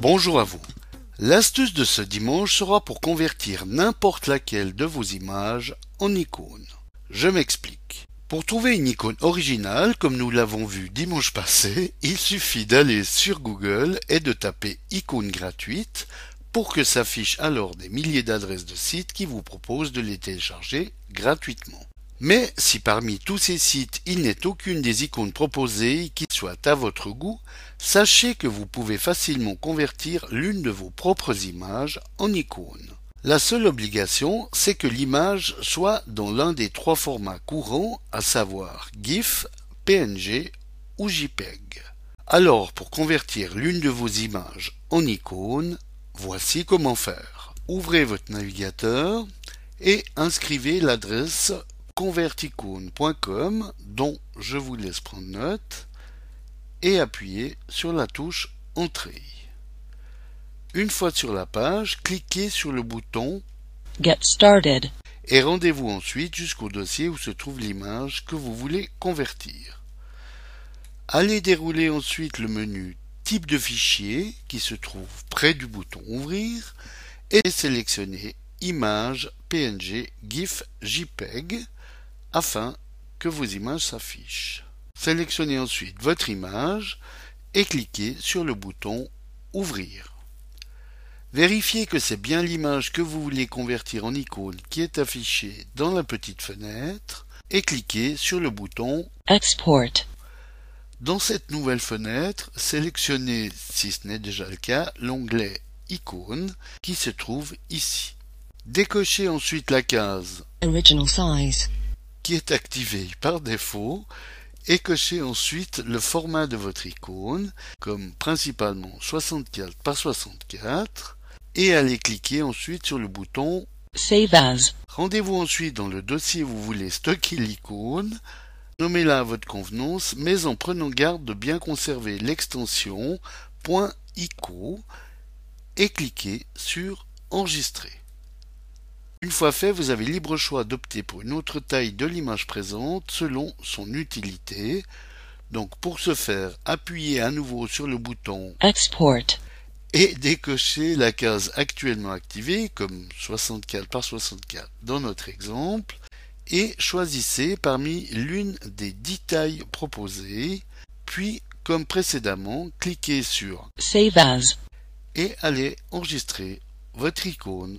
Bonjour à vous. L'astuce de ce dimanche sera pour convertir n'importe laquelle de vos images en icône. Je m'explique. Pour trouver une icône originale, comme nous l'avons vu dimanche passé, il suffit d'aller sur Google et de taper icône gratuite pour que s'affichent alors des milliers d'adresses de sites qui vous proposent de les télécharger gratuitement. Mais si parmi tous ces sites il n'est aucune des icônes proposées qui soit à votre goût, sachez que vous pouvez facilement convertir l'une de vos propres images en icône. La seule obligation, c'est que l'image soit dans l'un des trois formats courants, à savoir GIF, PNG ou JPEG. Alors, pour convertir l'une de vos images en icône, voici comment faire. Ouvrez votre navigateur et inscrivez l'adresse converticone.com dont je vous laisse prendre note et appuyez sur la touche Entrée. Une fois sur la page, cliquez sur le bouton Get started. et rendez-vous ensuite jusqu'au dossier où se trouve l'image que vous voulez convertir. Allez dérouler ensuite le menu Type de fichier qui se trouve près du bouton Ouvrir et sélectionnez Image, PNG, GIF, JPEG afin que vos images s'affichent. Sélectionnez ensuite votre image et cliquez sur le bouton Ouvrir. Vérifiez que c'est bien l'image que vous voulez convertir en icône qui est affichée dans la petite fenêtre et cliquez sur le bouton Export. Dans cette nouvelle fenêtre, sélectionnez, si ce n'est déjà le cas, l'onglet Icône qui se trouve ici. Décochez ensuite la case Original size. Qui est activée par défaut et cochez ensuite le format de votre icône comme principalement 64 par 64 et allez cliquer ensuite sur le bouton Save as. Rendez-vous ensuite dans le dossier où vous voulez stocker l'icône, nommez-la à votre convenance, mais en prenant garde de bien conserver l'extension .ico et cliquez sur Enregistrer. Une fois fait, vous avez libre choix d'opter pour une autre taille de l'image présente selon son utilité. Donc pour ce faire, appuyez à nouveau sur le bouton Export. et décochez la case actuellement activée comme 64 par 64 dans notre exemple et choisissez parmi l'une des 10 tailles proposées puis comme précédemment cliquez sur Save as. et allez enregistrer votre icône.